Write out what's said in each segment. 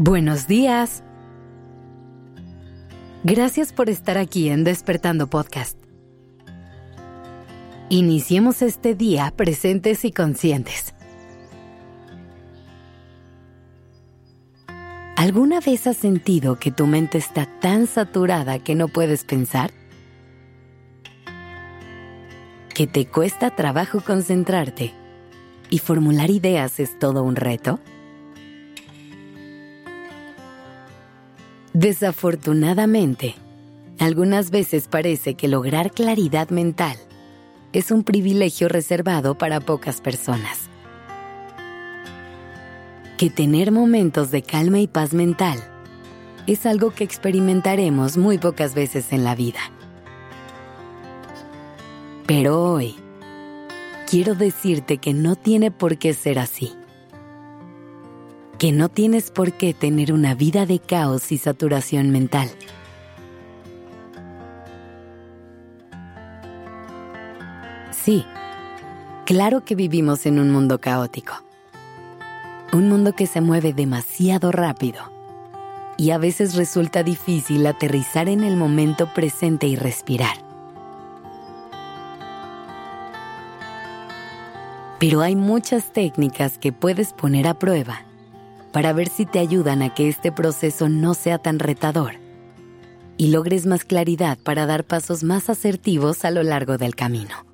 Buenos días. Gracias por estar aquí en Despertando Podcast. Iniciemos este día presentes y conscientes. ¿Alguna vez has sentido que tu mente está tan saturada que no puedes pensar? ¿Que te cuesta trabajo concentrarte y formular ideas es todo un reto? Desafortunadamente, algunas veces parece que lograr claridad mental es un privilegio reservado para pocas personas. Que tener momentos de calma y paz mental es algo que experimentaremos muy pocas veces en la vida. Pero hoy, quiero decirte que no tiene por qué ser así que no tienes por qué tener una vida de caos y saturación mental. Sí, claro que vivimos en un mundo caótico. Un mundo que se mueve demasiado rápido. Y a veces resulta difícil aterrizar en el momento presente y respirar. Pero hay muchas técnicas que puedes poner a prueba para ver si te ayudan a que este proceso no sea tan retador y logres más claridad para dar pasos más asertivos a lo largo del camino.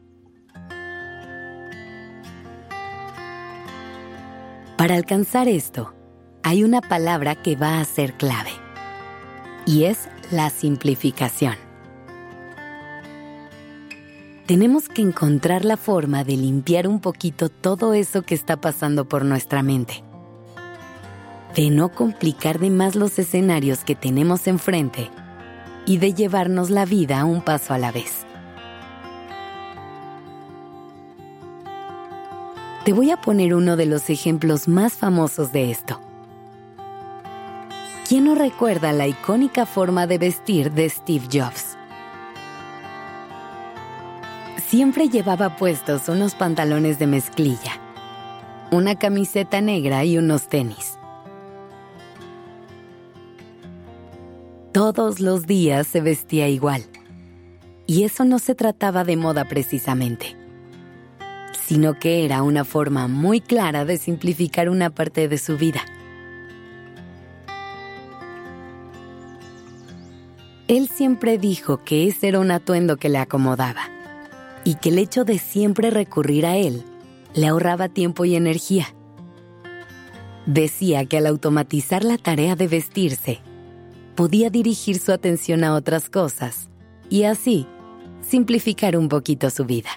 Para alcanzar esto, hay una palabra que va a ser clave y es la simplificación. Tenemos que encontrar la forma de limpiar un poquito todo eso que está pasando por nuestra mente de no complicar de más los escenarios que tenemos enfrente y de llevarnos la vida un paso a la vez. Te voy a poner uno de los ejemplos más famosos de esto. ¿Quién no recuerda la icónica forma de vestir de Steve Jobs? Siempre llevaba puestos unos pantalones de mezclilla, una camiseta negra y unos tenis. Todos los días se vestía igual. Y eso no se trataba de moda precisamente, sino que era una forma muy clara de simplificar una parte de su vida. Él siempre dijo que ese era un atuendo que le acomodaba y que el hecho de siempre recurrir a él le ahorraba tiempo y energía. Decía que al automatizar la tarea de vestirse, podía dirigir su atención a otras cosas y así simplificar un poquito su vida.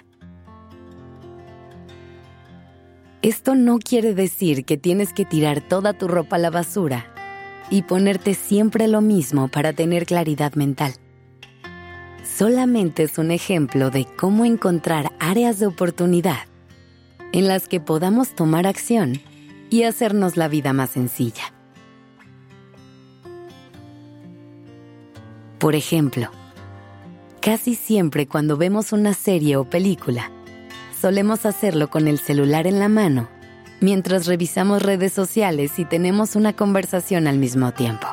Esto no quiere decir que tienes que tirar toda tu ropa a la basura y ponerte siempre lo mismo para tener claridad mental. Solamente es un ejemplo de cómo encontrar áreas de oportunidad en las que podamos tomar acción y hacernos la vida más sencilla. Por ejemplo, casi siempre cuando vemos una serie o película, solemos hacerlo con el celular en la mano, mientras revisamos redes sociales y tenemos una conversación al mismo tiempo.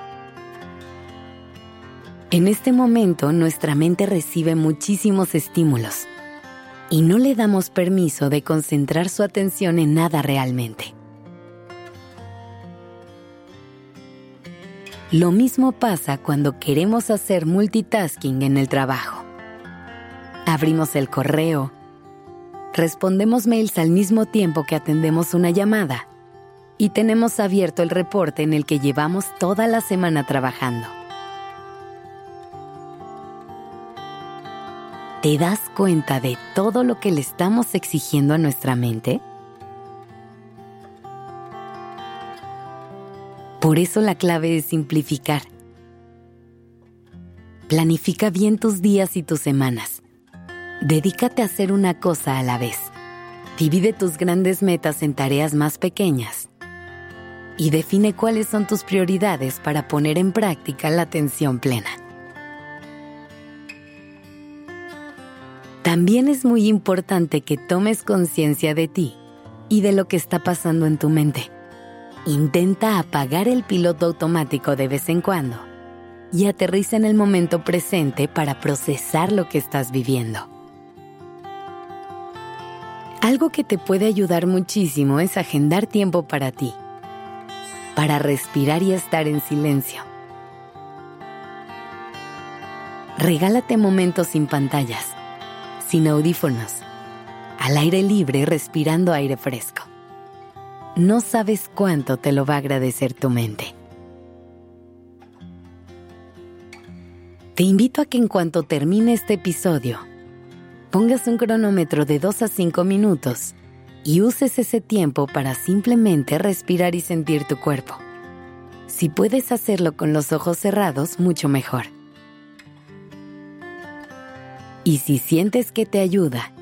En este momento nuestra mente recibe muchísimos estímulos y no le damos permiso de concentrar su atención en nada realmente. Lo mismo pasa cuando queremos hacer multitasking en el trabajo. Abrimos el correo, respondemos mails al mismo tiempo que atendemos una llamada y tenemos abierto el reporte en el que llevamos toda la semana trabajando. ¿Te das cuenta de todo lo que le estamos exigiendo a nuestra mente? Por eso la clave es simplificar. Planifica bien tus días y tus semanas. Dedícate a hacer una cosa a la vez. Divide tus grandes metas en tareas más pequeñas. Y define cuáles son tus prioridades para poner en práctica la atención plena. También es muy importante que tomes conciencia de ti y de lo que está pasando en tu mente Intenta apagar el piloto automático de vez en cuando y aterriza en el momento presente para procesar lo que estás viviendo. Algo que te puede ayudar muchísimo es agendar tiempo para ti, para respirar y estar en silencio. Regálate momentos sin pantallas, sin audífonos, al aire libre respirando aire fresco. No sabes cuánto te lo va a agradecer tu mente. Te invito a que en cuanto termine este episodio, pongas un cronómetro de 2 a 5 minutos y uses ese tiempo para simplemente respirar y sentir tu cuerpo. Si puedes hacerlo con los ojos cerrados, mucho mejor. Y si sientes que te ayuda,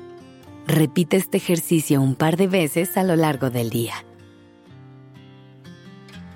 repite este ejercicio un par de veces a lo largo del día.